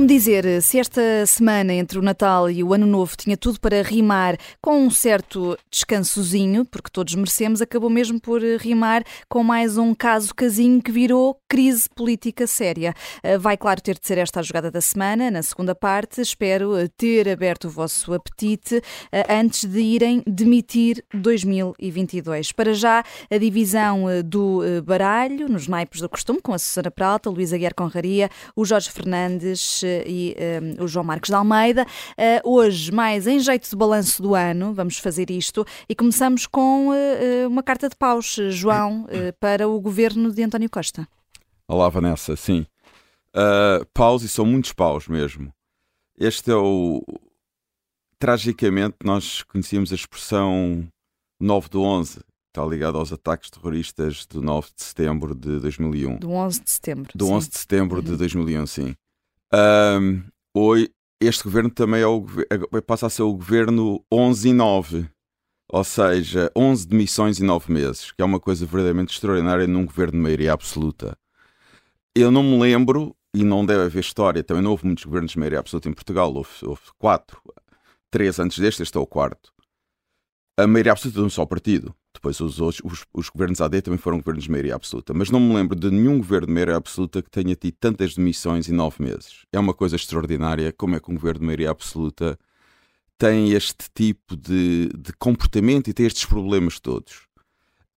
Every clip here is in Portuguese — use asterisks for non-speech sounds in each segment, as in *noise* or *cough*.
como dizer, se esta semana entre o Natal e o Ano Novo tinha tudo para rimar com um certo descansozinho, porque todos merecemos, acabou mesmo por rimar com mais um caso casinho que virou crise política séria. Eh, vai, claro, ter de ser esta a jogada da semana, na segunda parte. Espero eh, ter aberto o vosso apetite eh, antes de irem demitir 2022. Para já, a divisão do baralho, nos naipes do costume, com a Susana Pralta, Luísa Guerra Conraria, o Jorge Fernandes e um, o João Marcos de Almeida. Uh, hoje, mais em jeito de balanço do ano, vamos fazer isto e começamos com uh, uma carta de paus, João, uh, para o governo de António Costa. Olá, Vanessa, sim. Paus e são muitos paus mesmo. Este é o. Tragicamente, nós conhecíamos a expressão 9 do 11, está ligado aos ataques terroristas do 9 de setembro de 2001. Do 11 de setembro. Do sim. 11 de setembro de 2001, uhum. sim. Um, hoje, este governo também é o, passa a ser o governo 11 e 9, ou seja, 11 demissões em 9 meses, que é uma coisa verdadeiramente extraordinária num governo de maioria absoluta. Eu não me lembro, e não deve haver história, também não houve muitos governos de maioria absoluta em Portugal, houve, houve quatro, três antes deste, este é o quarto. A maioria absoluta de um só partido. Depois os, outros, os, os, governos AD também foram governos de maioria absoluta. Mas não me lembro de nenhum governo de maioria absoluta que tenha tido tantas demissões em nove meses. É uma coisa extraordinária como é que um governo de maioria absoluta tem este tipo de, de comportamento e tem estes problemas todos.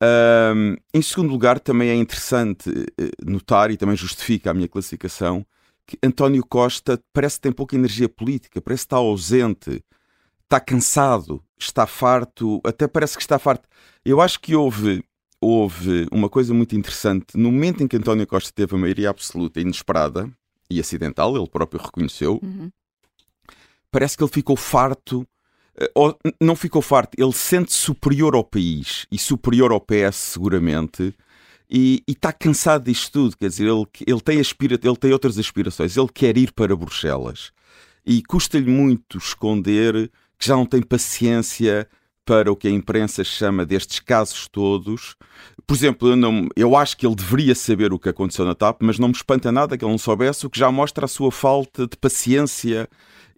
Um, em segundo lugar, também é interessante eh, notar e também justifica a minha classificação que António Costa parece que tem pouca energia política, parece que está ausente, está cansado, está farto, até parece que está farto. Eu acho que houve, houve uma coisa muito interessante. No momento em que António Costa teve a maioria absoluta, inesperada e acidental, ele próprio reconheceu, uhum. parece que ele ficou farto. Eh, ou, não ficou farto, ele sente superior ao país e superior ao PS, seguramente, e, está cansado disto tudo. Quer dizer, ele, ele, tem aspira, ele tem outras aspirações, ele quer ir para Bruxelas e custa-lhe muito esconder que já não tem paciência para o que a imprensa chama destes casos todos. Por exemplo, eu, não, eu acho que ele deveria saber o que aconteceu na TAP, mas não me espanta nada que ele não soubesse, o que já mostra a sua falta de paciência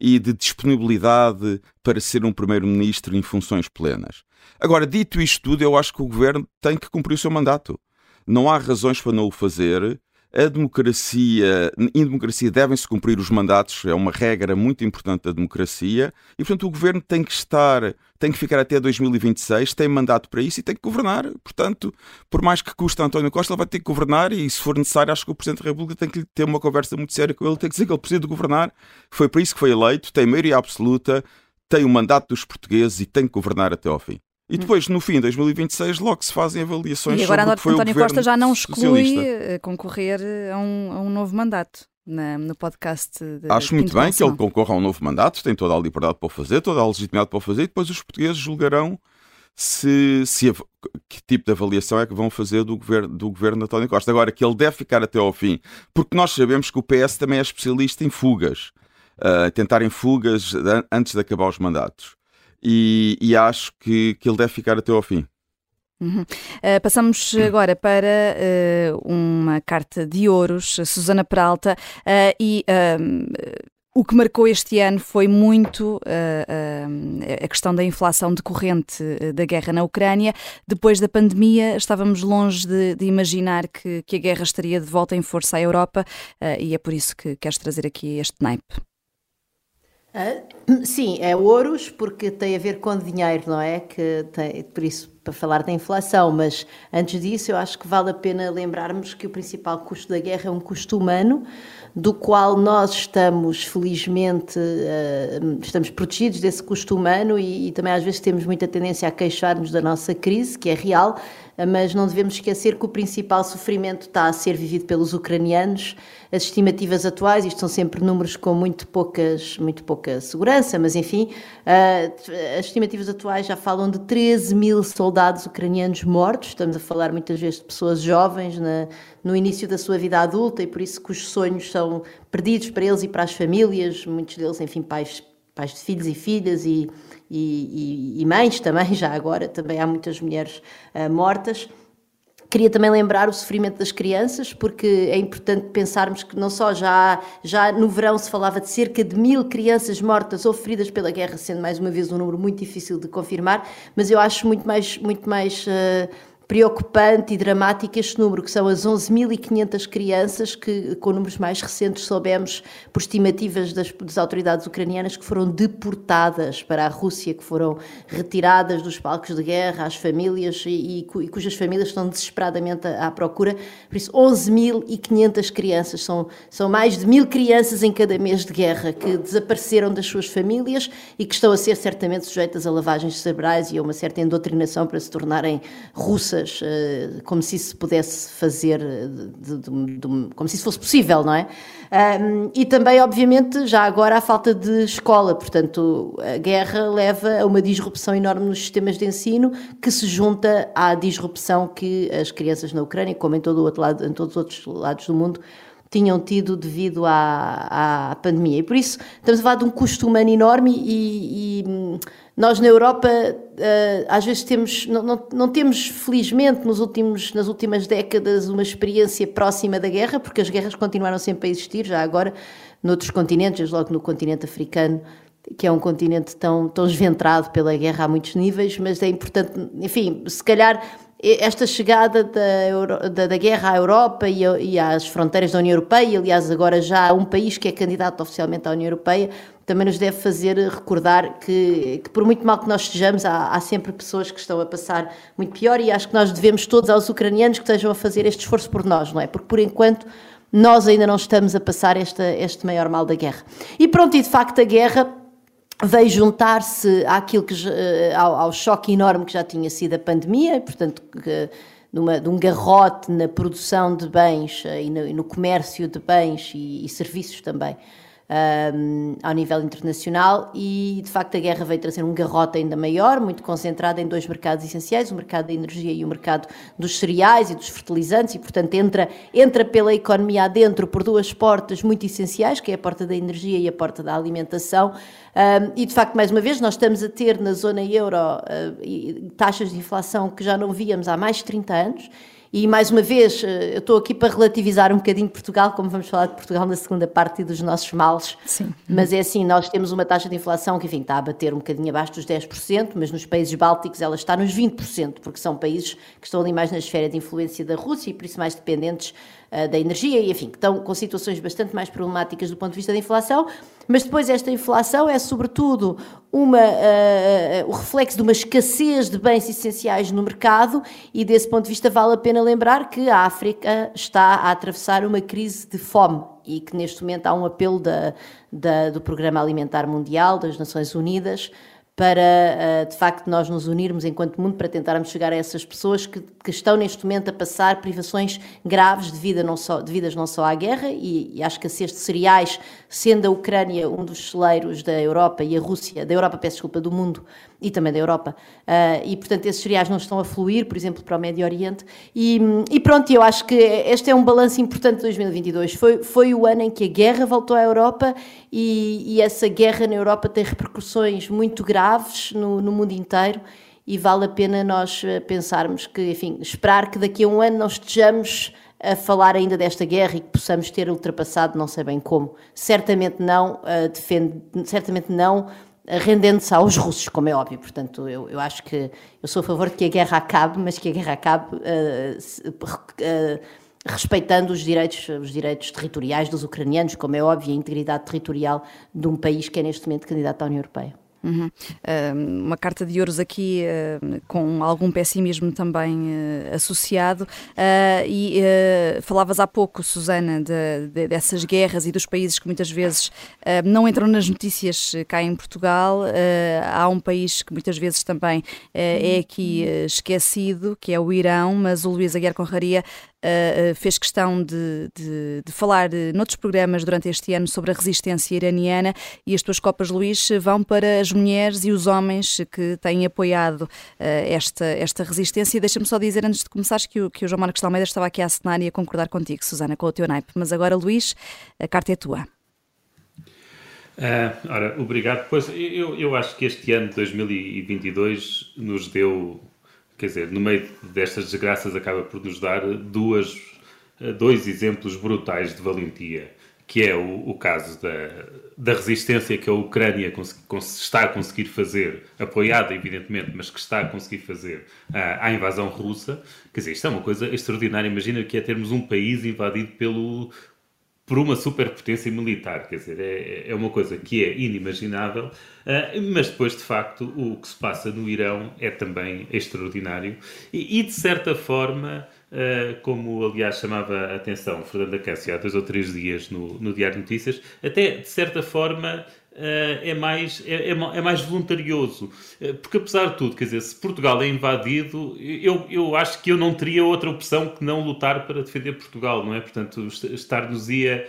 e de disponibilidade para ser um primeiro-ministro em funções plenas. Agora, dito isto tudo, eu acho que o governo tem que cumprir o seu mandato. Não há razões para não o fazer a democracia, em democracia devem-se cumprir os mandatos, é uma regra muito importante da democracia, e portanto o governo tem que estar, tem que ficar até 2026, tem mandato para isso e tem que governar. Portanto, por mais que custe António Costa, ele vai ter que governar e, se for necessário, acho que o Presidente da República tem que ter uma conversa muito séria com ele, tem que dizer que ele precisa de governar, foi para isso que foi eleito, tem maioria absoluta, tem o mandato dos portugueses e tem que governar até ao fim. E depois, no fim de 2026, logo se fazem avaliações e agora sobre António o Costa já não exclui socialista. Eh, concorrer a um, a um novo mandato. Na, no podcast de Acho muito bem que ele concorra a um novo mandato, tem toda a liberdade para o fazer, toda a legitimidade para o fazer, e depois os portugueses julgarão se, se que tipo de avaliação é que vão fazer do governo, do governo de António Costa. Agora, que ele deve ficar até ao fim, porque nós sabemos que o PS também é especialista em fugas, uh, tentarem fugas antes de acabar os mandatos e, e acho que, que ele deve ficar até ao fim. Uhum. Uh, passamos agora para uh, uma carta de ouros, Susana Peralta, uh, e o que marcou este ano foi muito a questão da inflação decorrente da guerra na Ucrânia. Depois da pandemia, estávamos longe de, de imaginar que, que, a guerra estaria de volta em força à Europa, e é por isso que queres trazer aqui este naipe. Uh, sim, é ouros porque tem a ver com dinheiro, não é? Que tem, por isso, para falar da inflação, mas antes disso, eu acho que vale a pena lembrarmos que o principal custo da guerra é um custo humano, do qual nós estamos, felizmente, uh, estamos protegidos desse custo humano e, e também às vezes temos muita tendência a queixar-nos da nossa crise, que é real, mas não devemos esquecer que o principal sofrimento está a ser vivido pelos ucranianos. As estimativas atuais, isto são sempre números com muito, poucas, muito pouca segurança, mas enfim, ah, as estimativas atuais já falam de 13 mil soldados ucranianos mortos. Estamos a falar muitas vezes de pessoas jovens na, no início da sua vida adulta e por isso que os sonhos são perdidos para eles e para as famílias, muitos deles, enfim, pais, pais de filhos e filhas e e, e, e, mães também, *laughs* já agora, também há muitas mulheres uh, mortas. Queria também lembrar o sofrimento das crianças, porque é importante pensarmos que não só já, já no verão se falava de cerca de mil crianças mortas ou feridas pela guerra, sendo mais uma vez um número muito difícil de confirmar, mas eu acho muito mais, muito mais uh, preocupante e dramático este número, que são as 11.500 crianças que, com números mais recentes, soubemos por estimativas das, das, autoridades ucranianas que foram deportadas para a Rússia, que foram retiradas dos palcos de guerra, às famílias e, e, cujas famílias estão desesperadamente à, à procura. Por isso, 11.500 crianças, são, são mais de mil crianças em cada mês de guerra que desapareceram das suas famílias e que estão a ser certamente sujeitas a lavagens cerebrais e a uma certa endoctrinação para se tornarem russas eh, como se isso pudesse fazer, eh, de, de, de, como se isso fosse possível, não é? E também, obviamente, já agora a falta de escola, portanto, a guerra leva a uma disrupção enorme nos sistemas de ensino que se junta à disrupção que as crianças na Ucrânia, como em todo o outro lado, em todos os outros lados do mundo, tinham tido devido à, à pandemia. E por isso estamos a falar de um custo humano enorme e, e nós na Europa uh, às vezes temos, não, não, não, temos felizmente nos últimos, nas últimas décadas uma experiência próxima da guerra, porque as guerras continuaram sempre a existir, já agora noutros continentes, logo no continente africano, que é um continente tão, tão esventrado pela guerra a muitos níveis, mas é importante, enfim, se calhar esta chegada da, Euro, da, da, guerra à Europa e, e, às fronteiras da União Europeia, aliás, agora já há um país que é candidato oficialmente à União Europeia, também nos deve fazer recordar que, que por muito mal que nós estejamos, há, há, sempre pessoas que estão a passar muito pior e acho que nós devemos todos aos ucranianos que estejam a fazer este esforço por nós, não é? Porque por enquanto nós ainda não estamos a passar esta, este maior mal da guerra. E pronto, e de facto a guerra veio juntar-se àquilo que, eh, ao, ao, choque enorme que já tinha sido a pandemia, portanto, que, numa, de um garrote na produção de bens eh, e no, e no comércio de bens e, e serviços também um, ao nível internacional e de facto a guerra veio trazer um garrote ainda maior, muito concentrado em dois mercados essenciais, o mercado da energia e o mercado dos cereais e dos fertilizantes e portanto entra, entra pela economia adentro por duas portas muito essenciais, que é a porta da energia e a porta da alimentação. Um, e de facto mais uma vez nós estamos a ter na zona euro uh, taxas de inflação que já não víamos há mais de 30 anos e mais uma vez, eh, eu estou aqui para relativizar um bocadinho Portugal, como vamos falar de Portugal na segunda parte dos nossos males. Sim. Mas é assim, nós temos uma taxa de inflação que, enfim, está a bater um bocadinho abaixo dos 10%, mas nos países bálticos ela está nos 20%, porque são países que estão ali mais na esfera de influência da Rússia e por isso mais dependentes da energia e, enfim, que estão com situações bastante mais problemáticas do ponto de vista da inflação. Mas depois esta inflação é sobretudo uma, uh, o reflexo de uma escassez de bens essenciais no mercado e desse ponto de vista vale a pena lembrar que a África está a atravessar uma crise de fome e que neste momento há um apelo da, da, do Programa Alimentar Mundial das Nações Unidas para, eh, de facto, nós nos unirmos enquanto mundo para tentarmos chegar a essas pessoas que, que estão neste momento a passar privações graves devido, não só, devidas não só à guerra e, e à escassez de cereais, sendo a Ucrânia um dos celeiros da Europa e a Rússia, da Europa, peço desculpa, do mundo e também da Europa. Uh, e, portanto, esses cereais não estão a fluir, por exemplo, para o Médio Oriente. E, e pronto, eu acho que este é um balanço importante de 2022. Foi, foi o ano em que a guerra voltou à Europa e, e essa guerra na Europa tem repercussões muito graves no, no mundo inteiro e vale a pena nós eh, pensarmos que, enfim, esperar que daqui a um ano não estejamos a falar ainda desta guerra e que possamos ter ultrapassado, não sei bem como. Certamente não, uh, defende, certamente não rendendo-se aos russos, como é óbvio. Portanto, eu, eu acho que eu sou a favor de que a guerra acabe, mas que a guerra acabe uh, uh, respeitando os direitos, os direitos territoriais dos ucranianos, como é óbvio, a integridade territorial de um país que é neste momento candidato à União Europeia. Uhum. Uh, uma carta de ouros aqui uh, com algum pessimismo também uh, associado. e falavas há pouco, Susana, de, de, dessas guerras e dos países que muitas vezes não entram nas notícias cá em Portugal. há um país que muitas vezes também é aqui esquecido, que é o Irão, mas o Luís Aguiar Conraria uh, fez questão de, de, de, falar noutros programas durante este ano sobre a resistência iraniana e as tuas Copas Luís vão para as mulheres e os homens que têm apoiado uh, esta, esta resistência. Deixa-me só dizer antes de começares que o, que o João Marcos de Almeida estava aqui a assinar e a concordar contigo, Susana, com o teu naipe. Mas agora, Luís, a carta é tua. Uh, ora, obrigado. Pois eu, eu acho que este ano de 2022 nos deu quer dizer, no meio destas desgraças acaba por nos dar duas, dois exemplos brutais de valentia que é o, o caso da, da, resistência que a Ucrânia está a conseguir fazer, apoiada evidentemente, mas que está a conseguir fazer à, à invasão russa. Quer dizer, isto é uma coisa extraordinária. Imagina que é termos um país invadido pelo, por uma superpotência militar, quer dizer, é, é uma coisa que é inimaginável, uh, mas depois, de facto, o que se passa no Irão é também extraordinário. E, e de certa forma, uh, como aliás chamava a atenção Fernanda Cássio há dois ou três dias no, no Diário de Notícias, até de certa forma é, mais, é, é, é, mais voluntarioso. Uh, porque, apesar de tudo, quer dizer, se Portugal é invadido, eu, eu acho que eu não teria outra opção que não lutar para defender Portugal, não é? Portanto, estar-nos ia,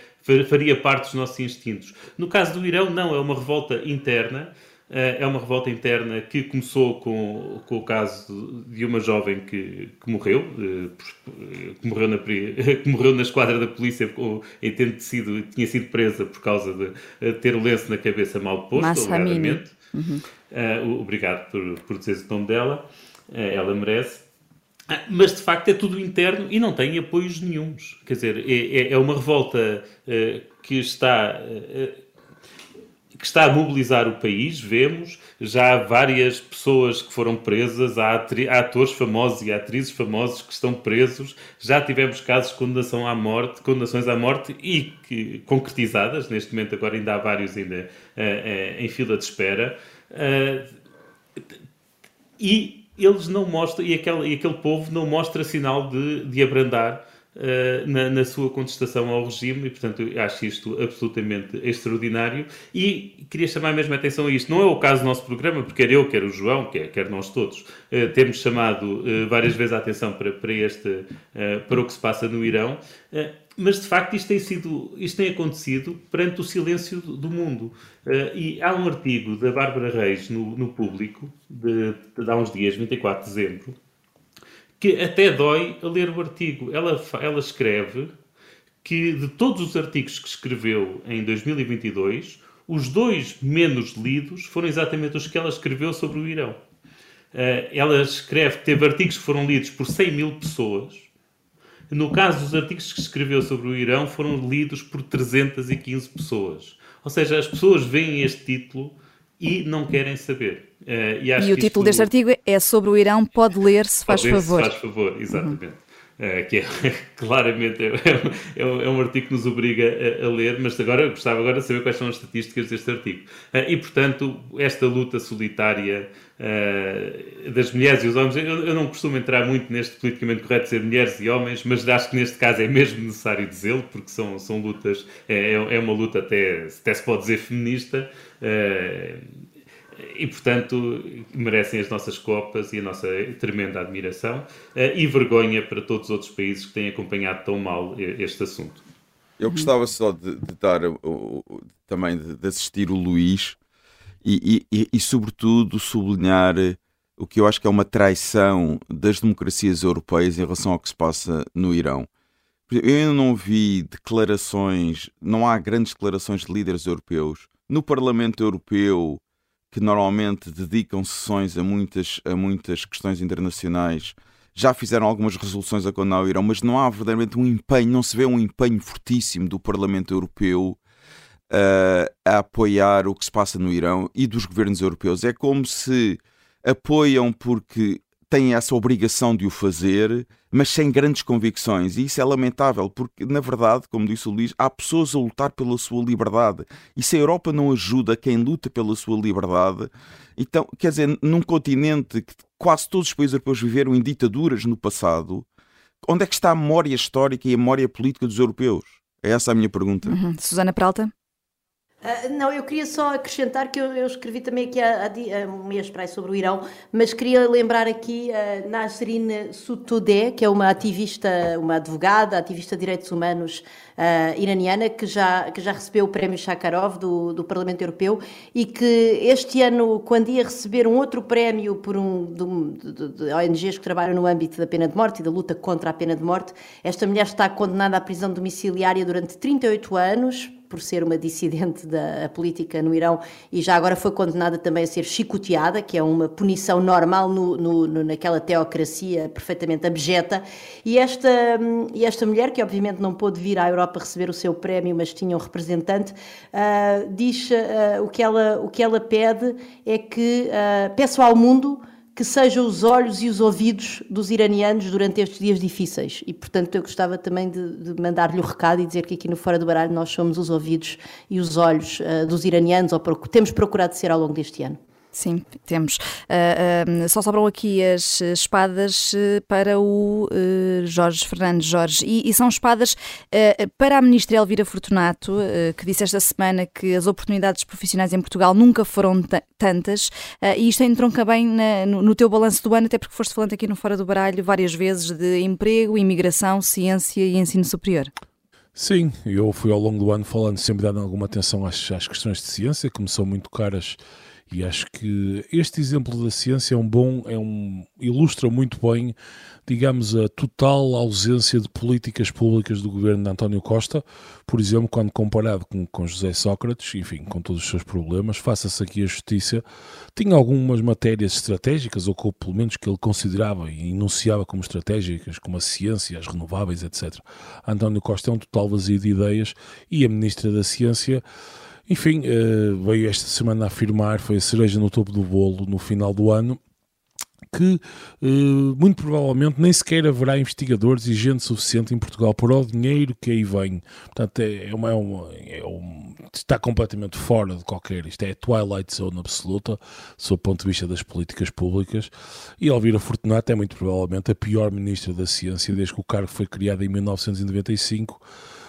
faria parte dos nossos instintos. No caso do Irão, não, é uma revolta interna. Eh, é uma revolta interna que começou com, com o caso de uma jovem que, que morreu, eh, que morreu, na, *laughs* que morreu na esquadra da polícia em tendo sido, tinha sido presa por causa de eh, ter o lenço na cabeça mal posto, alegadamente. Uhum. Uh, obrigado por, por dizer o nome dela, uh, ela merece. Uh, mas de facto é tudo interno e não tem apoios nenhums. Quer dizer, é, é, é uma revolta que está que está a mobilizar o país, vemos, já há várias pessoas que foram presas, há, há atores famosos e atrizes famosos que estão presos, já tivemos casos de condenação à morte, condenações à morte e que, concretizadas, neste momento agora ainda há vários ainda uh, uh, em fila de espera, uh, e eles não mostram, e aquele, e aquele povo não mostra sinal de, de abrandar eh, na, na, sua contestação ao regime e, portanto, acho isto absolutamente extraordinário e queria chamar mesmo a atenção a isto. Não é o caso do nosso programa, porque quer eu, quer o João, quer, quer nós todos, uh, temos chamado uh, várias vezes a atenção para, para, este, para o que se passa no Irão, mas de facto isto tem, sido, isto tem acontecido perante o silêncio do mundo. e há um artigo da Bárbara Reis no, no Público, de, de há uns dias, 24 de dezembro, que até dói a ler o artigo. Ela, ela escreve que de todos os artigos que escreveu em 2022, os dois menos lidos foram exatamente os que ela escreveu sobre o Irão. Uh, ela escreve que teve artigos que foram lidos por 100 mil pessoas. No caso dos artigos que escreveu sobre o Irão, foram lidos por 315 pessoas. Ou seja, as pessoas veem este título e não querem saber. Uh, e, e o título deste artigo é sobre o Irão, pode ler se faz ler favor. Se faz favor, exatamente. Uhum. Uh, que é, *laughs* claramente é, é, é, um artigo que nos obriga a, a, ler, mas agora eu gostava agora de saber quais são as estatísticas deste artigo. Uh, e, portanto, esta luta solitária uh, das mulheres e os homens, eu, eu, não costumo entrar muito neste politicamente correto ser mulheres e homens, mas acho que neste caso é mesmo necessário dizê-lo, porque são, são lutas, é, é uma luta até, até se pode dizer feminista, e, portanto, merecem as nossas copas e a nossa tremenda admiração uh, e vergonha para todos os outros países que têm acompanhado tão mal este assunto. Eu gostava só de, de dar também de, assistir o Luís e, e, e, sobretudo, sublinhar o que eu acho que é uma traição das democracias europeias em relação ao que se passa no Irão. Eu não vi declarações, não há grandes declarações de líderes europeus. No Parlamento Europeu, que normalmente dedicam sessões a muitas, a muitas questões internacionais, já fizeram algumas resoluções a condenar o Irão, mas não há verdadeiramente um empenho, não se vê um empenho fortíssimo do Parlamento Europeu uh, a apoiar o que se passa no Irão e dos governos europeus. É como se apoiam porque têm essa obrigação de o fazer, mas sem grandes convicções. E isso é lamentável, porque, na verdade, como disse o Luís, há pessoas a lutar pela sua liberdade. E se a Europa não ajuda quem luta pela sua liberdade, então, quer dizer, num continente que quase todos os países europeus viveram em ditaduras no passado, onde é que está a memória histórica e a memória política dos europeus? É essa a minha pergunta. Uhum. Susana Peralta? Uh, não, eu queria só acrescentar que eu, eu escrevi também aqui há, há, um mês para sobre o Irão, mas queria lembrar aqui uh, Nasrin Sotoudeh, que é uma ativista, uma advogada, ativista de direitos humanos uh, iraniana, que já, que já recebeu o prémio Sakharov do, do Parlamento Europeu e que este ano, quando ia receber um outro prémio por um de, de, de ONGs que trabalham no âmbito da pena de morte e da luta contra a pena de morte, esta mulher está condenada à prisão domiciliária durante 38 anos por ser uma dissidente da política no Irão e já agora foi condenada também a ser chicoteada, que é uma punição normal no, no, no, naquela teocracia perfeitamente abjeta. E esta, e esta mulher, que obviamente não pôde vir à Europa receber o seu prémio, mas tinha um representante, uh, diz uh, o, que ela, o que ela pede é que uh, peço ao mundo que sejam os olhos e os ouvidos dos iranianos durante estes dias difíceis. E, portanto, eu gostava também de, de mandar-lhe o recado e dizer que aqui no Fora do Baralho nós somos os ouvidos e os olhos uh, dos iranianos, ou temos procurado ser ao longo deste ano. Sim, temos. Uh, uh, só sobram aqui as espadas uh, para o Jorge Fernandes Jorge. E, e são espadas para a ministra Elvira Fortunato, que disse esta semana que as oportunidades profissionais em Portugal nunca foram tantas. e isto entronca bem na, no, no, teu balanço do ano, até porque foste falando aqui no Fora do Baralho várias vezes de emprego, imigração, ciência e ensino superior. Sim, eu fui ao longo do ano falando, sempre dando alguma atenção às, às questões de ciência, que me são muito caras e acho que este exemplo da ciência é um bom, é um, ilustra muito bem, digamos, a total ausência de políticas públicas do governo de António Costa, por exemplo, quando comparado com, com José Sócrates, enfim, com todos os seus problemas, faça-se aqui a justiça, tinha algumas matérias estratégicas, ou que, pelo menos que ele considerava e enunciava como estratégicas, como a ciência, as renováveis, etc. António Costa é um total vazio de ideias e a Ministra da Ciência enfim, uh, veio esta semana afirmar, foi a cereja no topo do bolo no final do ano, que uh, muito provavelmente nem sequer haverá investigadores e gente suficiente em Portugal para o dinheiro que aí vem. Portanto, é, é uma, é uma, é um, está completamente fora de qualquer. Isto é Twilight Zone absoluta, sob o ponto de vista das políticas públicas. E Elvira Fortunato é muito provavelmente a pior ministra da Ciência desde que o cargo foi criado em 1995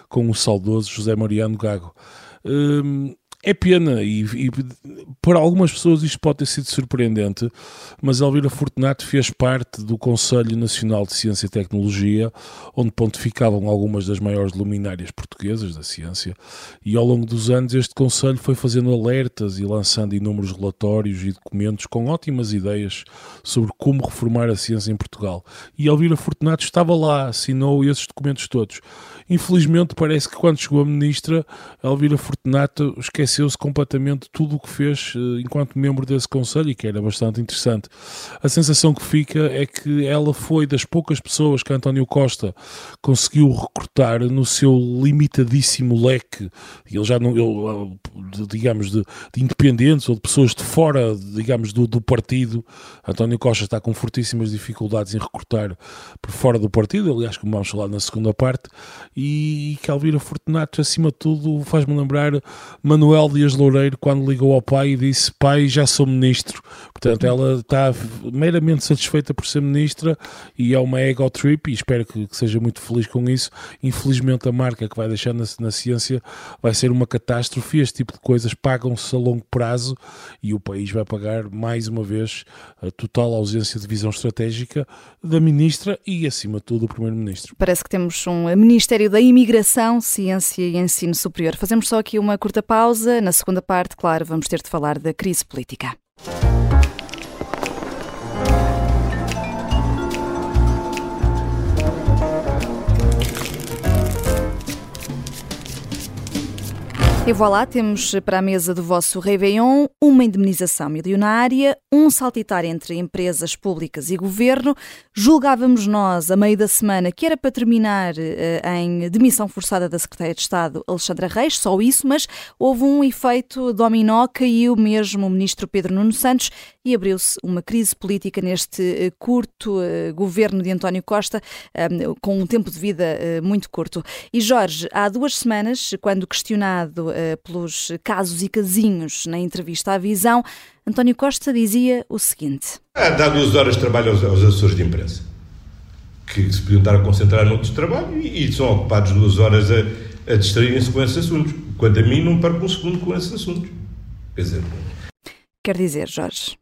com o saudoso José Mariano Gago. Hum, é pena e, e, para algumas pessoas isto pode ter sido surpreendente, mas Elvira Fortunato fez parte do Conselho Nacional de Ciência e Tecnologia, onde pontificavam algumas das maiores luminárias portuguesas da ciência, e ao longo dos anos este Conselho foi fazendo alertas e lançando inúmeros relatórios e documentos com ótimas ideias sobre como reformar a ciência em Portugal. E Elvira Fortunato estava lá, assinou esses documentos todos. Infelizmente, parece que quando chegou a ministra, Elvira Fortunato esqueceu-se completamente de tudo o que fez eh, enquanto membro desse conselho e que era bastante interessante. A sensação que fica é que ela foi das poucas pessoas que António Costa conseguiu recrutar no seu limitadíssimo leque. Ele já não, ele, eh, digamos, de, de independentes ou de pessoas de fora, digamos, do, do partido. António Costa está com fortíssimas dificuldades em recrutar por fora do partido, aliás, como vamos falar na segunda parte e, Calvira Fortunato, acima de tudo, faz-me lembrar Manuel Dias Loureiro quando ligou ao pai e disse: Pai, já sou ministro. Portanto, ela está meramente satisfeita por ser ministra e é uma ego trip e espero que, que seja muito feliz com isso. Infelizmente, a marca que vai deixar na, na ciência vai ser uma catástrofe. Este tipo de coisas pagam-se a longo prazo e o país vai pagar mais uma vez a total ausência de visão estratégica da ministra e, acima de tudo, do primeiro-ministro. Parece que temos um Ministério da Imigração, Ciência e Ensino Superior. Fazemos só aqui uma curta pausa. Na segunda parte, claro, vamos ter de falar da crise política. E voilà, temos para a mesa do vosso Réveillon uma indemnização milionária, um saltitar entre empresas públicas e governo. Julgávamos nós, a meio da semana, que era para terminar eh, em demissão forçada da Secretária de Estado Alexandra Reis, só isso, mas houve um efeito dominó, caiu mesmo o ministro Pedro Nuno Santos e abriu-se uma crise política neste eh, curto eh, governo de António Costa, com um tempo de vida muito curto. E Jorge, há duas semanas, quando questionado eh, pelos casos e casinhos na entrevista à Visão, António Costa dizia o seguinte: ah, Dá duas horas de trabalho aos, aos assessores de imprensa, que se podiam estar a concentrar noutros trabalho e, e são ocupados duas horas a, a distraírem-se com esses assuntos. Quanto a mim, não perco um segundo com esses assuntos. Quer dizer. Quer dizer, Jorge.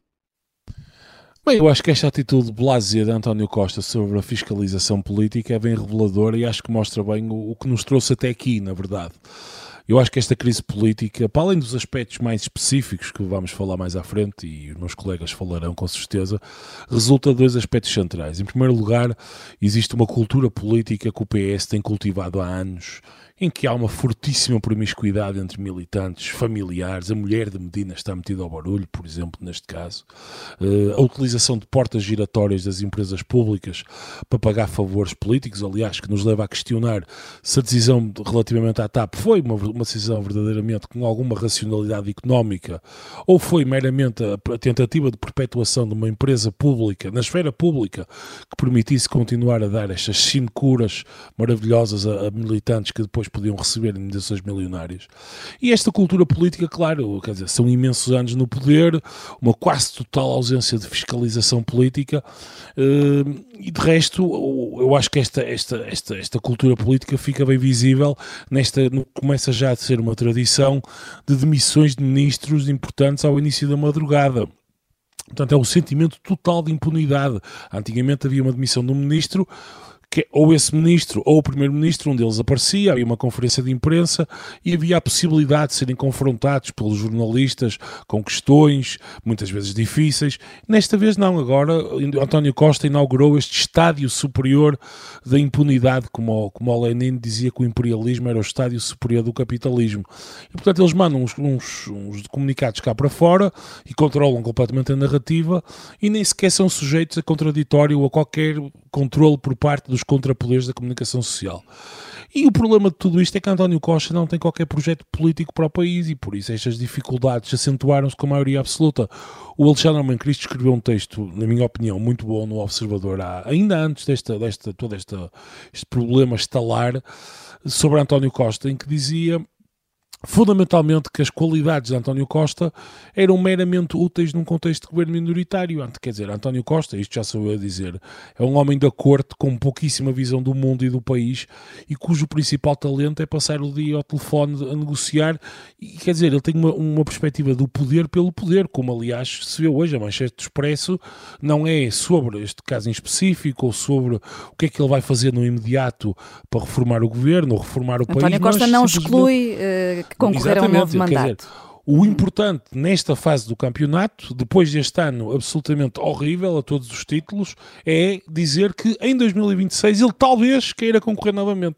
Bem, eu acho que esta atitude blasé de António Costa sobre a fiscalização política é bem reveladora e acho que mostra bem o, o que nos trouxe até aqui, na verdade. Eu acho que esta crise política, para além dos aspectos mais específicos que vamos falar mais à frente, e os meus colegas falarão com certeza, resulta de dois aspectos centrais. Em primeiro lugar, existe uma cultura política que o PS tem cultivado há anos em que há uma fortíssima promiscuidade entre militantes, familiares. A mulher de Medina está metida ao barulho, por exemplo, neste caso. Uh, a utilização de portas giratórias das empresas públicas para pagar favores políticos, aliás, que nos leva a questionar se a decisão relativamente à TAP foi uma, uma decisão verdadeiramente com alguma racionalidade económica ou foi meramente a, tentativa de perpetuação de uma empresa pública, na esfera pública, que permitisse continuar a dar estas sinecuras maravilhosas a, a militantes que depois podiam receber indenizações milionárias. E esta cultura política, claro, quer dizer, são imensos anos no poder, uma quase total ausência de fiscalização política, eh, e de resto, eu acho que esta, esta, esta, esta cultura política fica bem visível, nesta, começa já a ser uma tradição de demissões de ministros importantes ao início da madrugada. Portanto, é um sentimento total de impunidade. Antigamente havia uma demissão de um ministro, que ou esse ministro ou o primeiro-ministro, um deles aparecia, havia uma conferência de imprensa e havia a possibilidade de serem confrontados pelos jornalistas com questões, muitas vezes difíceis. Nesta vez não, agora António Costa inaugurou este estádio superior da impunidade, como, como o Lenin dizia que o imperialismo era o estádio superior do capitalismo. E, portanto, eles mandam uns, uns, uns comunicados cá para fora e controlam completamente a narrativa e nem sequer são sujeitos a contraditório ou a qualquer controle por parte dos contrapoderes da comunicação social. E o problema de tudo isto é que António Costa não tem qualquer projeto político para o país e por isso estas dificuldades acentuaram-se com a maioria absoluta. O Alexandre Alman Cristo escreveu um texto, na minha opinião, muito bom no Observador, ainda antes desta, desta, todo esta, este problema estalar, sobre António Costa, em que dizia fundamentalmente que as qualidades de António Costa eram meramente úteis num contexto de governo minoritário. Quer dizer, António Costa, isto já sou eu a dizer, é um homem da corte com pouquíssima visão do mundo e do país e cujo principal talento é passar o dia ao telefone a negociar. E, quer dizer, ele tem uma, uma perspectiva do poder pelo poder, como aliás se vê hoje. A Manchete Expresso não é sobre este caso em específico ou sobre o que é que ele vai fazer no imediato para reformar o governo ou reformar o António país. António Costa não exclui uh, concorrer a um novo mandato. Dizer, o importante nesta fase do campeonato, depois deste ano absolutamente horrível a todos os títulos, é dizer que em 2026 ele talvez queira concorrer novamente.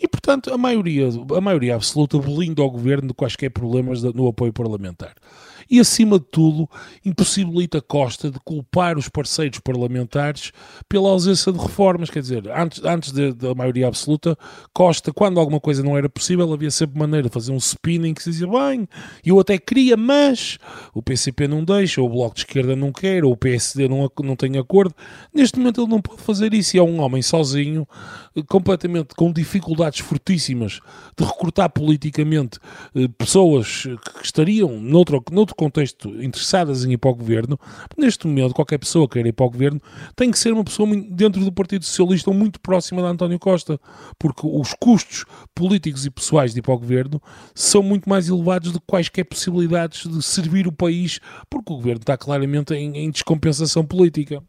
E, portanto, a maioria, a maioria absoluta blinda ao governo de quaisquer problemas no apoio parlamentar e, acima de tudo, impossibilita Costa de culpar os parceiros parlamentares pela ausência de reformas. Quer dizer, antes, antes da maioria absoluta, Costa, quando alguma coisa não era possível, havia sempre maneira de fazer um spinning que se dizia, bem, eu até queria, mas o PCP não deixa, ou o Bloco de Esquerda não quer, ou o PSD não, não tem acordo. Neste momento ele não pode fazer isso e é um homem sozinho, completamente com dificuldades fortíssimas de recrutar politicamente eh, pessoas que estariam noutro, noutro contexto interessadas em ir para o governo, neste momento qualquer pessoa que queira ir para o governo tem que ser uma pessoa dentro do Partido Socialista muito próxima de António Costa, porque os custos políticos e pessoais de ir para o governo são muito mais elevados do que quaisquer possibilidades de servir o país, porque o governo está claramente em, em descompensação política.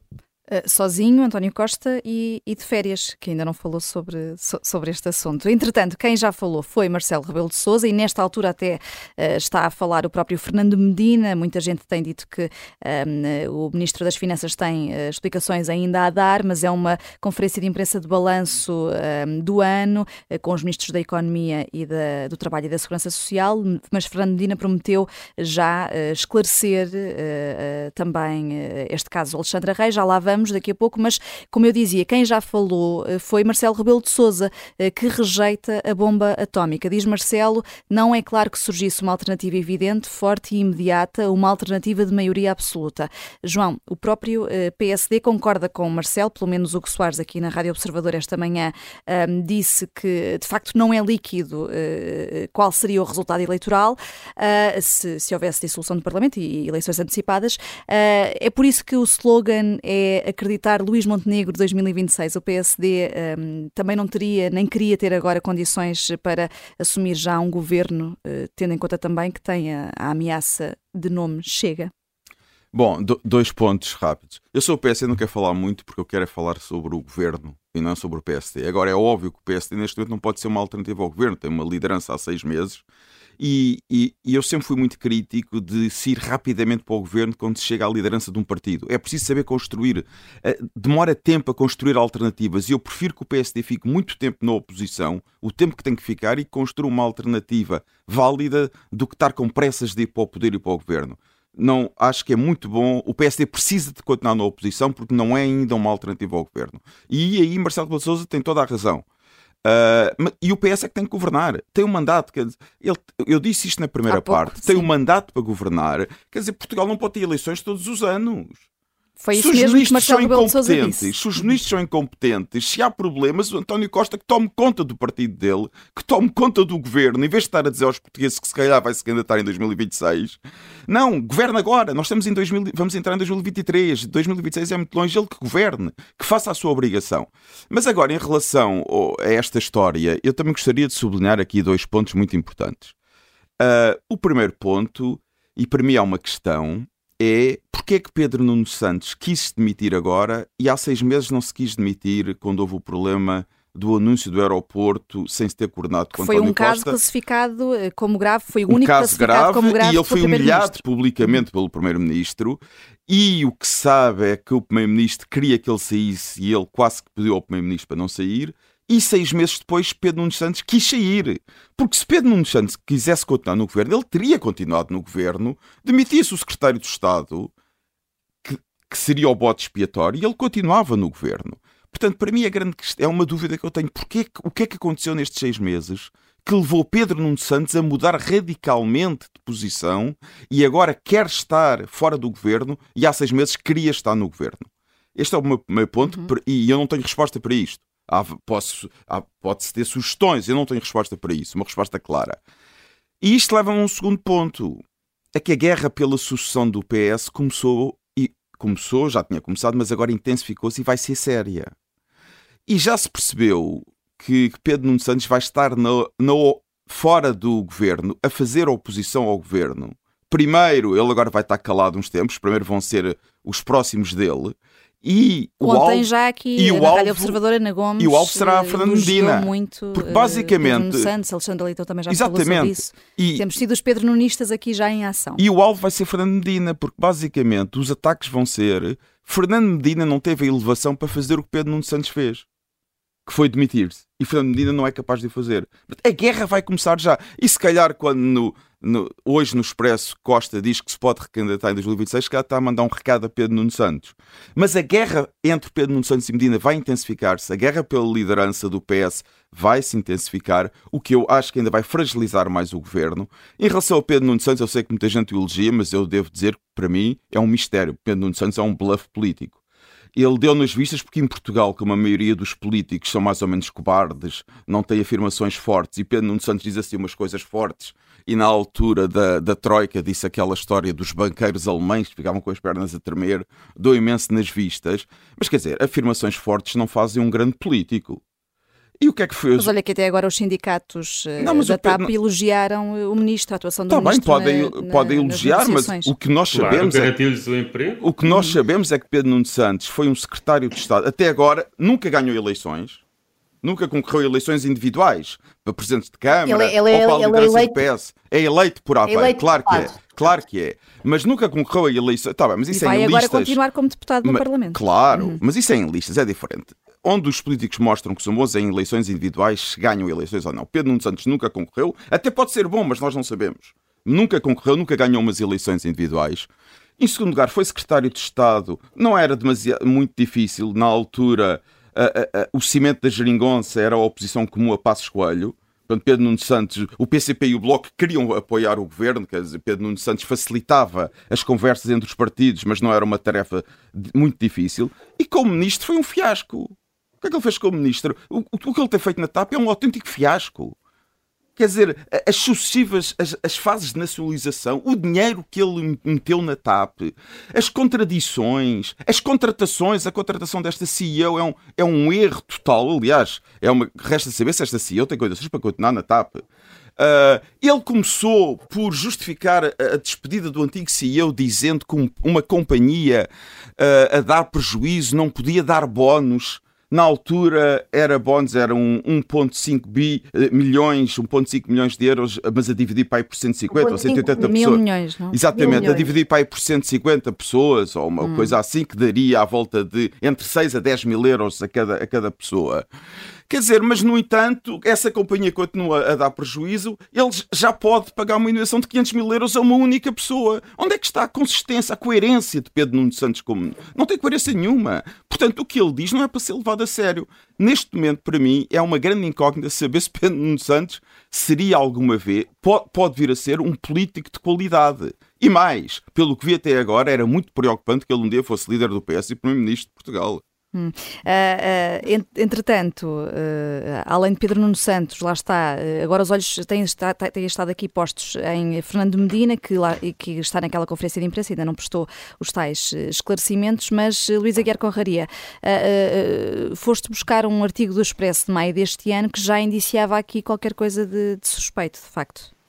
Eh, sozinho, António Costa, e, e, de férias, que ainda não falou sobre, so, sobre este assunto. Entretanto, quem já falou foi Marcelo Rebelo de Sousa e nesta altura até uh, está a falar o próprio Fernando Medina. Muita gente tem dito que um, ehm, o Ministro das Finanças tem uh, explicações ainda a dar, mas é uma conferência de imprensa de balanço um, ehm, do ano com os Ministros da Economia e da, do Trabalho e da Segurança Social, mas Fernando Medina prometeu já esclarecer também este caso Alexandra Reis. Já lá vamos daqui a pouco, mas como eu dizia, quem já falou eh, foi Marcelo Rebelo de Sousa, eh, que rejeita a bomba atómica. Diz Marcelo, não é claro que surgisse uma alternativa evidente, forte e imediata, uma alternativa de maioria absoluta. João, o próprio eh, PSD concorda com Marcelo, pelo menos o que Soares aqui na Rádio Observador esta manhã um, disse que de facto não é líquido qual seria o resultado eleitoral se, se houvesse dissolução do Parlamento e eleições antecipadas. É por isso que o slogan é acreditar Luís Montenegro 2026, o PSD um, também não teria, nem queria ter agora condições para assumir já um governo, uh, tendo em conta também que tem a, a ameaça de nome Chega? Bom, do, dois pontos rápidos. Eu sou o PSD, não quero falar muito porque eu quero é falar sobre o governo e não sobre o PSD. Agora, é óbvio que o PSD neste momento não pode ser uma alternativa ao governo, tem uma liderança há seis meses e, e, e, eu sempre fui muito crítico de se ir rapidamente para o governo quando se chega à liderança de um partido. É preciso saber construir. Eh, demora tempo a construir alternativas e eu prefiro que o PSD fique muito tempo na oposição, o tempo que tem que ficar, e construa uma alternativa válida do que estar com pressas de ir para o poder e para o governo não acho que é muito bom. O PSD precisa de continuar na oposição porque não é ainda uma alternativa ao governo. E aí Marcelo de Sousa tem toda a razão. Uh, e o PS é que tem que governar. Tem um mandato. Quer dizer, ele, eu disse isto na primeira parte. Tem um mandato para governar. Quer dizer, Portugal não pode ter eleições todos os anos. Foi isso se mesmo que Marcelo Rebelo de Sousa disse. Se os ministros são incompetentes, se há problemas, o António Costa que tome conta do partido dele, que tome conta do governo, em vez de estar a dizer aos portugueses que se calhar vai se candidatar em 2026. Não, governa agora. Nós estamos em 2000, vamos entrar em 2023. 2026 é muito longe. Ele que governe, que faça a sua obrigação. Mas agora, em relação a esta história, eu também gostaria de sublinhar aqui dois pontos muito importantes. Uh, o primeiro ponto, e para mim é uma questão, é porque é que Pedro Nuno Santos quis demitir agora e há seis meses não se quis demitir quando houve o problema do anúncio do aeroporto sem se ter coordenado com foi António um caso Costa. classificado eh, como grave, foi o um único caso grave, como grave e ele foi humilhado publicamente pelo primeiro-ministro e o que se sabe é que o primeiro-ministro queria que ele saísse e ele quase que pediu ao primeiro-ministro para não sair e seis meses depois, Pedro Nunes Santos quis sair. Porque se Pedro Nunes Santos quisesse continuar no governo, ele teria continuado no governo, demitia-se o secretário de Estado, que, que, seria o bote expiatório, e ele continuava no governo. Portanto, para mim, a grande questão, é uma dúvida que eu tenho. Porquê, o que é que aconteceu nestes seis meses que levou Pedro Nunes Santos a mudar radicalmente de posição e agora quer estar fora do governo e há seis meses queria estar no governo? Este é o meu, meu ponto uhum. e eu não tenho resposta para isto. Há, posso, há, pode-se ter sugestões, eu não tenho resposta para isso, uma resposta clara. E isto leva a um segundo ponto. É que a guerra pela sucessão do PS começou, e começou, já tinha começado, mas agora intensificou-se e vai ser séria. E já se percebeu que, Pedro Nuno Santos vai estar no, fora do governo, a fazer oposição ao governo. Primeiro, ele agora vai estar calado uns tempos, primeiro vão ser os próximos dele, e o alvo, já aqui e o alvo, Observadora Ana Gomes e o alvo será a Fernando Medina muito, porque basicamente uh, Santos, Alexandre Leitão também já exatamente, falou sobre isso. E, temos tido os Pedro Nunistas aqui já em ação. E o alvo vai ser Fernando Medina porque basicamente os ataques vão ser Fernando Medina não teve a elevação para fazer o que Pedro Nuno Santos fez que foi demitir-se. E Fernando Medina não é capaz de fazer. A guerra vai começar já. E se calhar quando no, no, hoje no Expresso Costa diz que se pode recandidatar em 2026, que está a mandar um recado a Pedro Nuno Santos. Mas a guerra entre Pedro Nuno Santos e Medina vai intensificar-se, a guerra pela liderança do PS vai se intensificar, o que eu acho que ainda vai fragilizar mais o governo. Em relação ao Pedro Nuno Santos, eu sei que muita gente o elogia, mas eu devo dizer que para mim é um mistério. Pedro Nuno Santos é um bluff político ele deu nas vistas porque em Portugal, como a maioria dos políticos são mais ou menos cobardes, não tem afirmações fortes, e Pedro Nuno Santos diz assim umas coisas fortes, e na altura da, da Troika disse aquela história dos banqueiros alemães que ficavam com as pernas a tremer, deu imenso nas vistas. Mas quer dizer, afirmações fortes não fazem um grande político. E o que é que fez? Mas olha que até agora os sindicatos eh, não, da TAP elogiaram eh, o ministro, a atuação do tá ministro. Bem, podem, na, podem elogiar, mas o que nós sabemos claro, é, o, emprego. o que nós sabemos é que Pedro Nuno Santos foi um secretário de Estado, até agora nunca ganhou eleições, nunca concorreu a eleições individuais para presidente de Câmara ele, ele, ou para a liderança ele é do PS. É eleito por Aveiro, é claro que é. Claro que é. Mas nunca concorreu a eleições. Tá bem, mas isso e é em listas. vai agora continuar como deputado no mas, Parlamento. Claro, uhum. mas isso é em listas, é diferente onde os políticos mostram que são bons em eleições individuais, se ganham eleições ou não. Pedro Nuno Santos nunca concorreu, até pode ser bom, mas nós não sabemos. Nunca concorreu, nunca ganhou umas eleições individuais. Em segundo lugar, foi secretário de Estado, não era demasiado, muito difícil, na altura, a, a, o cimento da geringonça era a oposição comum a Passos Coelho. Portanto, Pedro Nuno Santos, o PCP e o Bloco queriam apoiar o governo, quer dizer, Pedro Nuno Santos facilitava as conversas entre os partidos, mas não era uma tarefa muito difícil. E como ministro foi um fiasco. O que é que ele fez como ministro? O, o, que ele tem feito na TAP é um autêntico fiasco. Quer dizer, as sucessivas as, as, fases de nacionalização, o dinheiro que ele meteu na TAP, as contradições, as contratações, a contratação desta CEO é um, é um erro total. Aliás, é uma, resta saber se esta CEO tem coisas para continuar na TAP. Uh, ele começou por justificar a, despedida do antigo CEO dizendo que um, uma companhia uh, a dar prejuízo não podia dar bónus na altura era bónus, era um 1.5 bi, eh, milhões, 1.5 milhões de euros, mas a dividir para aí por 150 ou 180 mil pessoas. milhões, não? Exatamente, a dividir para aí por 150 pessoas ou uma hum. coisa assim que daria à volta de entre 6 a 10 mil euros a cada, a cada pessoa. Quer dizer, mas no entanto, essa companhia continua a dar prejuízo, ele já pode pagar uma indenização de 500 mil euros a uma única pessoa. Onde é que está a consistência, a coerência de Pedro Nuno Santos como. Não tem coerência nenhuma. Portanto, o que ele diz não é para ser levado a sério. Neste momento, para mim, é uma grande incógnita saber se Pedro Nuno Santos seria alguma vez, pode, pode vir a ser um político de qualidade. E mais, pelo que vi até agora, era muito preocupante que ele um dia fosse líder do PS e primeiro-ministro de Portugal. Hum. Uh, uh, entretanto, uh, além de Pedro Nuno Santos, lá está, agora os olhos têm, está, têm, estado aqui postos em Fernando Medina, que, lá, que está naquela conferência de imprensa, ainda não prestou os tais esclarecimentos, mas Luís Aguiar Conraria, foste buscar um artigo do Expresso de maio deste ano que já indiciava aqui qualquer coisa de, de suspeito, de facto.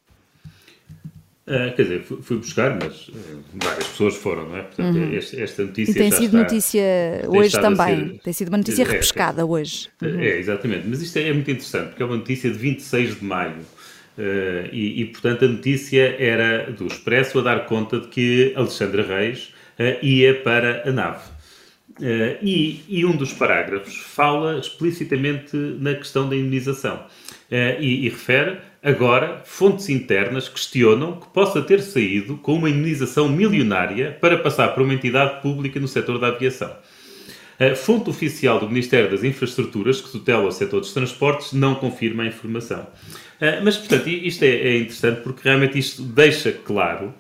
Uh, quer dizer, fui, buscar, mas uh, várias pessoas foram, não é? Portanto, uhum. esta, esta, notícia. E tem sido está, notícia hoje também. Ser, tem sido uma notícia é, repescada hoje. Uhum. É, exatamente. Mas isto é, é, muito interessante, porque é uma notícia de 26 de maio. Uh, e, e, portanto, a notícia era do Expresso a dar conta de que Alexandre Reis ia para a nave. E, e, um dos parágrafos fala explicitamente na questão da indenização. e, e refere Agora, fontes internas questionam que possa ter saído com uma indenização milionária para passar para uma entidade pública no setor da aviação. A fonte oficial do Ministério das Infraestruturas, que tutela o setor dos transportes, não confirma a informação. Ah, mas, portanto, isto é, é interessante porque realmente isto deixa claro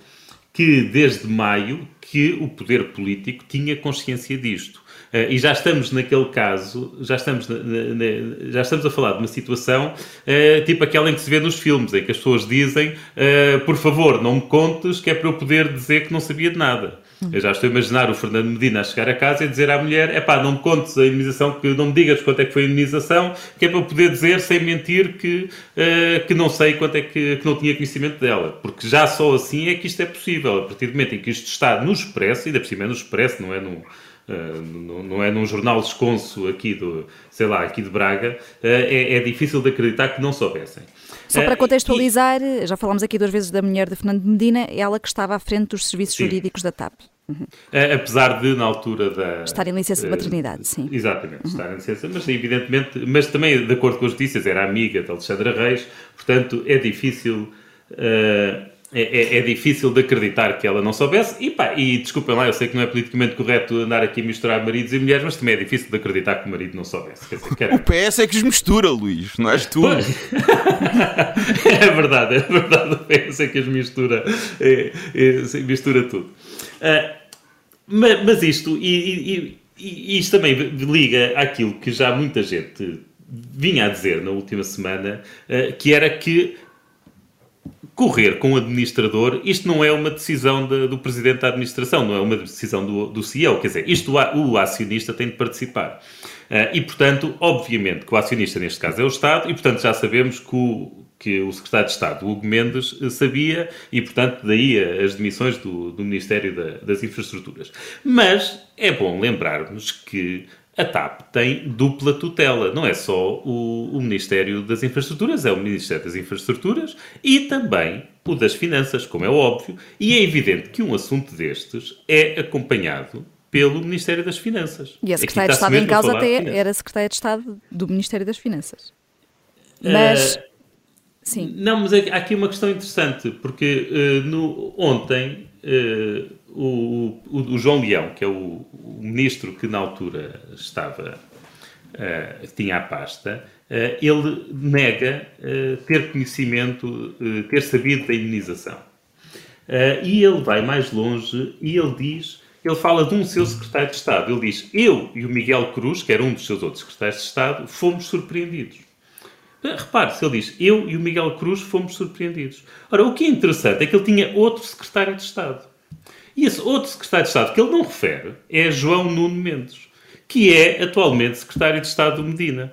que desde maio que o poder político tinha consciência disto. Uh, e já estamos naquele caso, já estamos, na, na, já estamos a falar de uma situação uh, tipo aquela em que se vê nos filmes, em que as pessoas dizem uh, por favor, não me contes, que é para eu poder dizer que não sabia de nada. Eu já estou a imaginar o Fernando Medina a chegar a casa e dizer à mulher: é pá, não me contes a imunização, que não me digas quanto é que foi a imunização, que é para eu poder dizer sem mentir que, uh, que não sei quanto é que, que não tinha conhecimento dela. Porque já só assim é que isto é possível. A partir do momento em que isto está no Expresso, e ainda por cima é no Expresso, não é no Uh, não, é num jornal esconso aqui do, sei lá, aqui de Braga, uh, é, é, difícil de acreditar que não soubessem. Só para contextualizar, e... já falámos aqui duas vezes da mulher de Fernando Medina, ela que estava à frente dos serviços sim. jurídicos da TAP. Uhum. Apesar de, na altura da. Estar em licença de maternidade, sim. Exatamente, uhum. estar em licença, mas evidentemente, mas também, de acordo com as notícias, era amiga de Alexandra Reis, portanto, é difícil. Uh, é, é, é, difícil de acreditar que ela não soubesse. E pá, e desculpem lá, eu sei que não é politicamente correto andar aqui a misturar maridos e mulheres, mas também é difícil de acreditar que o marido não soubesse. Dizer, o PS é que os mistura, Luís, não és tu. *laughs* é verdade, é verdade, o PS é que os mistura, é, é, mistura tudo. Uh, mas, mas, isto, e, e, e isto também liga àquilo que já muita gente vinha a dizer na última semana, uh, que era que correr com o administrador, isto não é uma decisão de, do presidente da administração, não é uma decisão do, do CEO, quer dizer, isto o acionista tem de participar. Uh, e, portanto, obviamente que o acionista neste caso é o Estado, e, portanto, já sabemos que o, que o secretário de Estado, Hugo Mendes, eh, sabia, e, portanto, daí as demissões do, do Ministério da, das Infraestruturas. Mas é bom lembrarmos que a TAP tem dupla tutela. Não é só o, o, Ministério das Infraestruturas, é o Ministério das Infraestruturas e também o das Finanças, como é óbvio, e é evidente que um assunto destes é acompanhado pelo Ministério das Finanças. E a Secretária de Estado em causa até era a Secretária de Estado do Ministério das Finanças. Mas. Uh, sim. Não, mas há aqui uma questão interessante, porque uh, no, ontem. Uh, o, o, o, João Leão, que é o, o, ministro que na altura estava, uh, tinha a pasta, uh, ele nega ter conhecimento, ter sabido da indenização. e ele vai mais longe e ele diz, ele fala de um seu secretário de Estado, ele diz, eu e o Miguel Cruz, que era um dos seus outros secretários de Estado, fomos surpreendidos. Repare-se, ele diz, eu e o Miguel Cruz fomos surpreendidos. Ora, o que é interessante é que ele tinha outro secretário de Estado. E esse outro secretário de Estado que ele não refere é João Nuno Mendes, que é atualmente secretário de Estado do Medina.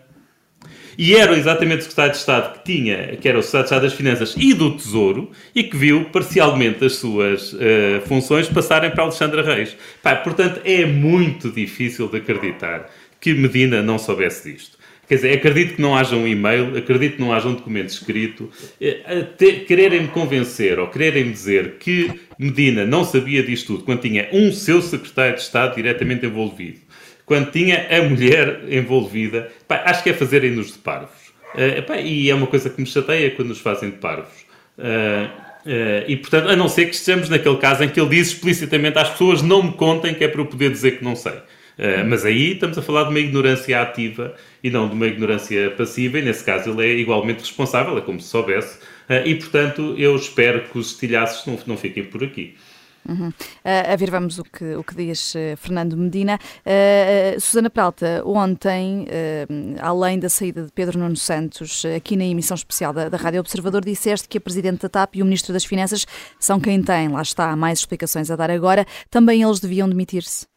E era exatamente o secretário de Estado que tinha, que era o secretário de Estado das Finanças e do Tesouro, e que viu parcialmente as suas uh, funções passarem para Alexandra Reis. Pá, portanto, é muito difícil de acreditar que Medina não soubesse disto. Quer dizer, acredito que não haja um e-mail, acredito que não haja um documento escrito. É, quererem-me convencer ou quererem-me dizer que Medina não sabia disto tudo quando tinha um seu secretário de Estado diretamente envolvido, quando tinha a mulher envolvida, pá, acho que é fazerem-nos de parvos. Uh, pá, e é uma coisa que me chateia quando nos fazem de parvos. Uh, uh, e portanto, a não ser que estejamos naquele caso em que ele diz explicitamente às pessoas: não me contem, que é para eu poder dizer que não sei. Uh, mas aí estamos a falar de uma ignorância ativa e não de uma ignorância passiva, e nesse caso ele é igualmente responsável, é como se soubesse, uh, e portanto eu espero que os estilhaços não, não fiquem por aqui. Uhum. Uh, a ver, vamos o que, o que diz uh, Fernando Medina. Uh, Susana Peralta, ontem, além da saída de Pedro Nuno Santos, aqui na emissão especial da, da Rádio Observador, disseste que a Presidente da TAP e o Ministro das Finanças são quem tem, lá está, mais explicações a dar agora. Também eles deviam demitir-se?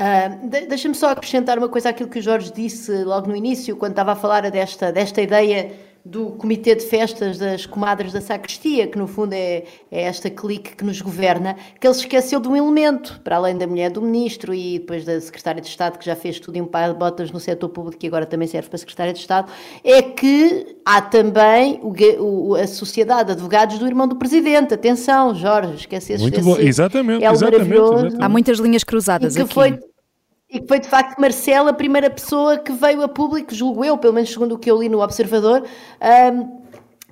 Uh, Deixa-me só acrescentar uma coisa àquilo que o Jorge disse logo no início, quando estava a falar desta, desta ideia do Comitê de Festas das Comadres da Sacristia, que no fundo é, é, esta clique que nos governa, que ele se esqueceu de um elemento, para além da mulher do Ministro e depois da Secretária de Estado, que já fez tudo em um par de botas no setor público e agora também serve para a Secretária de Estado, é que há também o, o, a Sociedade de Advogados do Irmão do Presidente. Atenção, Jorge, esqueceste Muito bom, exatamente, é exatamente, exatamente, Há muitas linhas cruzadas aqui. Foi, e que foi de facto Marcelo a primeira pessoa que veio a público, julgo eu, pelo menos segundo o que eu li no Observador, um,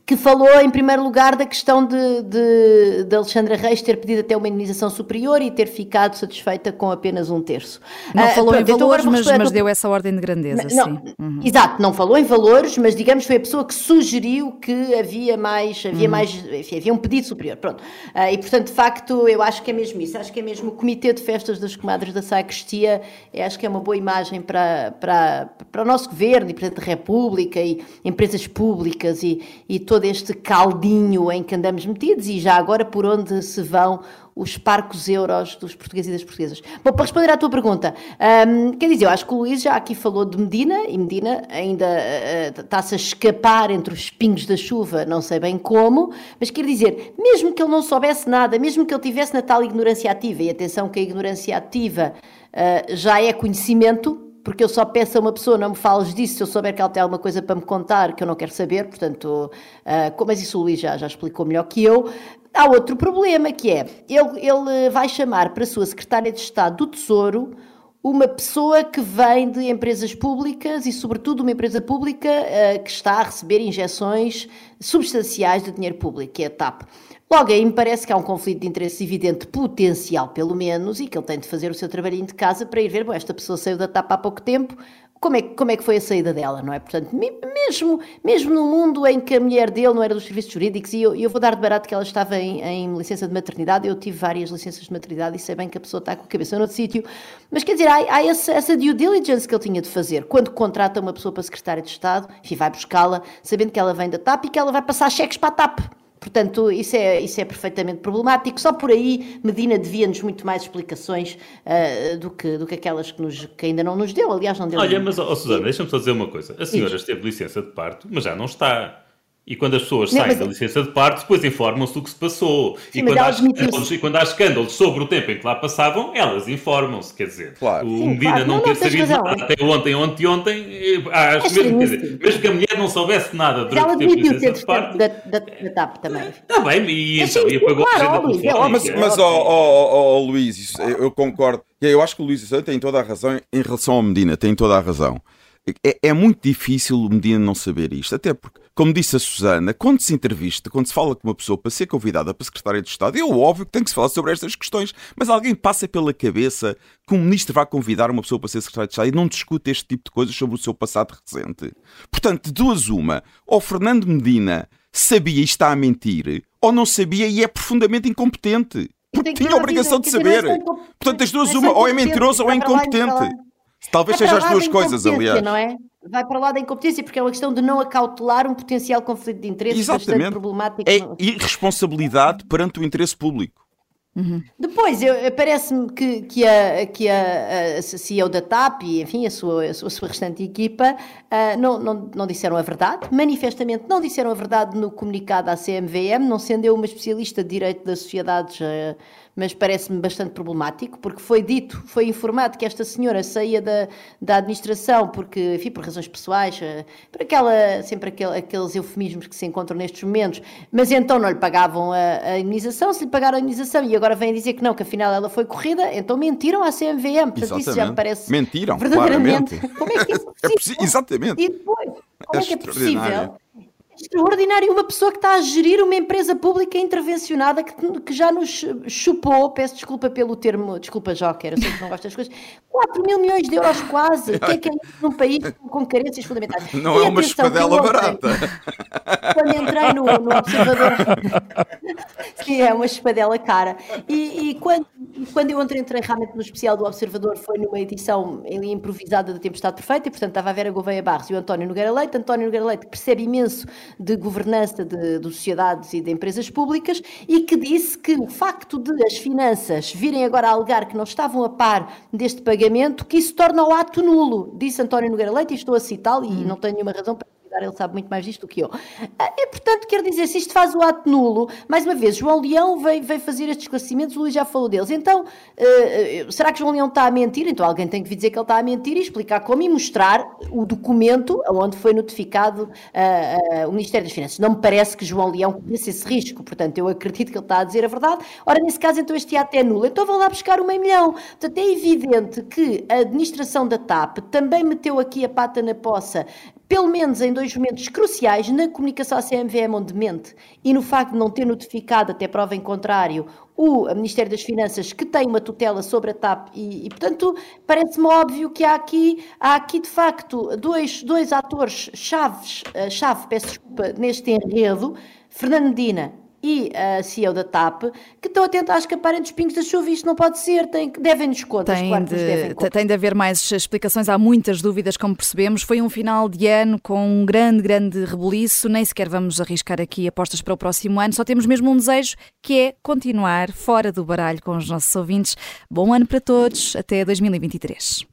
que falou em primeiro lugar da questão de, de, de, Alexandra Reis ter pedido até uma indenização superior e ter ficado satisfeita com apenas um terço. Não uh, falou pronto, em valores, mas, mas, deu essa ordem de grandeza, não, sim. Uhum. Exato, não falou em valores, mas digamos foi a pessoa que sugeriu que havia mais, havia uhum. mais, enfim, havia um pedido superior, pronto. Uh, e portanto, de facto, eu acho que é mesmo isso, acho que é mesmo o Comitê de Festas das Comadres da Sacristia, acho que é uma boa imagem para, para, para o nosso governo e Presidente da República e empresas públicas e, e todo todo este caldinho em que andamos metidos e já agora por onde se vão os parcos euros dos portugueses e das portuguesas. Bom, para responder à tua pergunta, um, quer dizer, eu acho que o Luís já aqui falou de Medina e Medina ainda uh, está-se a escapar entre os pingos da chuva, não sei bem como, mas quer dizer, mesmo que ele não soubesse nada, mesmo que ele tivesse na tal ignorância ativa, e atenção que a ignorância ativa uh, já é conhecimento, porque eu só peço a uma pessoa, não me fales disso, se eu souber que ela tem alguma coisa para me contar que eu não quero saber, portanto, uh, mas isso o Luís já, já explicou melhor que eu. Há outro problema que é, ele, ele vai chamar para a sua secretária de Estado do Tesouro uma pessoa que vem de empresas públicas e, sobretudo, uma empresa pública uh, que está a receber injeções substanciais de dinheiro público, que é a TAP. Logo aí me parece que há um conflito de interesse evidente, potencial pelo menos, e que ele tem de fazer o seu trabalhinho de casa para ir ver, bom, esta pessoa saiu da TAP há pouco tempo, como é, como é que foi a saída dela, não é? Portanto, mesmo, mesmo no mundo em que a mulher dele não era dos serviços jurídicos, e eu, eu vou dar de barato que ela estava em, em, licença de maternidade, eu tive várias licenças de maternidade e sei bem que a pessoa está com a cabeça noutro sítio, mas quer dizer, há, há essa, essa due diligence que ele tinha de fazer quando contrata uma pessoa para secretária de Estado, enfim, vai buscá-la, sabendo que ela vem da TAP e que ela vai passar cheques para a TAP. Portanto, isso é, isso é perfeitamente problemático. Só por aí, Medina devia-nos muito mais explicações uh, do, que, do que aquelas que, nos, que ainda não nos deu. Aliás, não deu. Olha, mas, oh, Susana, deixa-me só dizer uma coisa. A senhora esteve licença de parto, mas já não está. E quando as pessoas não, saem da licença de parto, depois informam-se do que se passou. Sim, e, quando há escândalos, e quando há escândalos sobre o tempo em que lá passavam, elas informam-se. Quer dizer, claro. o Sim, Medina claro. não, não ter sabido nada até ontem, ontem, ontem, acho mesmo, quer dizer, mesmo que a mulher não soubesse nada durante o tempo de licença de parto. Da, da, da TAP também. Está bem, e, então, e pagou claro, a agenda óbvio, Mas, mas ó, ó, ó, Luís, eu concordo. Eu acho que o Luís tem toda a razão em relação ao Medina, tem toda a razão. É, é, muito difícil o Medina não saber isto, até porque, como disse a Susana, quando se entrevista, quando se fala com uma pessoa para ser convidada para secretária de Estado, é óbvio que tem que se falar sobre estas questões, mas alguém passa pela cabeça que um ministro vai convidar uma pessoa para ser secretária de Estado e não discute este tipo de coisas sobre o seu passado recente. Portanto, de duas uma, ou Fernando Medina sabia e está a mentir, ou não sabia e é profundamente incompetente. Porque tinha a obrigação de saber. Portanto, das duas uma, ou é mentiroso ou é incompetente. Talvez seja as duas coisas, aliás. Não é? Vai para lá da incompetência, porque é uma questão de não acautelar um potencial conflito de interesses Exatamente. bastante problemático. É irresponsabilidade perante o interesse público. Uhum. Depois, parece-me que, que, a, que a, a CEO da TAP e, enfim, a sua, a sua restante equipa uh, não, não, não disseram a verdade, manifestamente não disseram a verdade no comunicado à CMVM, não sendo eu uma especialista de direito das sociedades uh, mas parece-me bastante problemático, porque foi dito, foi informado que esta senhora saía da, da administração porque, enfim, por razões pessoais, eh, por aquela, sempre aquele, aqueles eufemismos que se encontram nestes momentos, mas então não lhe pagavam a, a indenização, se lhe pagaram a indenização e agora vêm dizer que não, que afinal ela foi corrida, então mentiram à CMVM. Portanto, Exatamente. isso já me parece Mentiram, verdadeiramente. claramente. *laughs* Como é que isso É possi- exatamente. E depois, como é, que é possível? Extraordinário uma pessoa que está a gerir uma empresa pública intervencionada que, que já nos chupou, peço desculpa pelo termo, desculpa Joker, eu sei que não gosto das coisas, 4 mil milhões de euros quase. O que é que é isso num país com carências fundamentais? *laughs* Não E é uma espadela barata. *laughs* Quando entrei no, no Observador, *laughs* sim, é uma espadela cara. E, e quando, quando eu entrei, entrei realmente no especial do Observador, foi numa edição improvisada da Tempestade Perfeita, e portanto estava a Vera Gouveia Barros e o António Nogueira Leite. António Nogueira Leite que percebe imenso de governança de, de sociedades e de empresas públicas e que disse que o facto de as finanças virem agora a alegar que não estavam a par deste pagamento, que isso torna o ato nulo, disse António Nogueira Leite, e estou a citá-lo e não tenho nenhuma razão para ele sabe muito mais disto do que eu. Ah, E, portanto, quer dizer, se isto faz o ato nulo, mais uma vez, João Leão veio, veio fazer estes esclarecimentos, o Luís já falou deles. Então, ah, será que João Leão está a mentir? Então alguém tem que vir dizer que ele está a mentir e explicar como e mostrar o documento onde foi notificado ah, ah, o Ministério das Finanças. Não me parece que João Leão corresse esse risco, portanto, eu acredito que ele está a dizer a verdade. Ora, nesse caso, então este ato é nulo. Então vão lá buscar o meio milhão. Portanto, é evidente que a administração da TAP também meteu aqui a pata na poça pelo menos em dois momentos cruciais, na comunicação à CMVM onde mente e no facto de não ter notificado, até prova em contrário, o Ministério das Finanças, que tem uma tutela sobre a TAP, e, e, portanto, parece-me óbvio que há aqui, há aqui de facto, dois, dois atores chaves, eh, chave, peço desculpa, neste enredo, Fernando Medina e a CEO da TAP, que estão a tentar escaparem dos pingos da chuva e isto não pode ser, tem, devem-nos contas, Tem claro devem de, contas. tem de haver mais explicações. Há muitas dúvidas, como percebemos. Foi um final de ano com um grande, grande rebuliço. Nem sequer vamos arriscar aqui apostas para o próximo ano. Só temos mesmo um desejo, que é continuar fora do baralho com os nossos ouvintes. Bom ano para todos. Até 2023.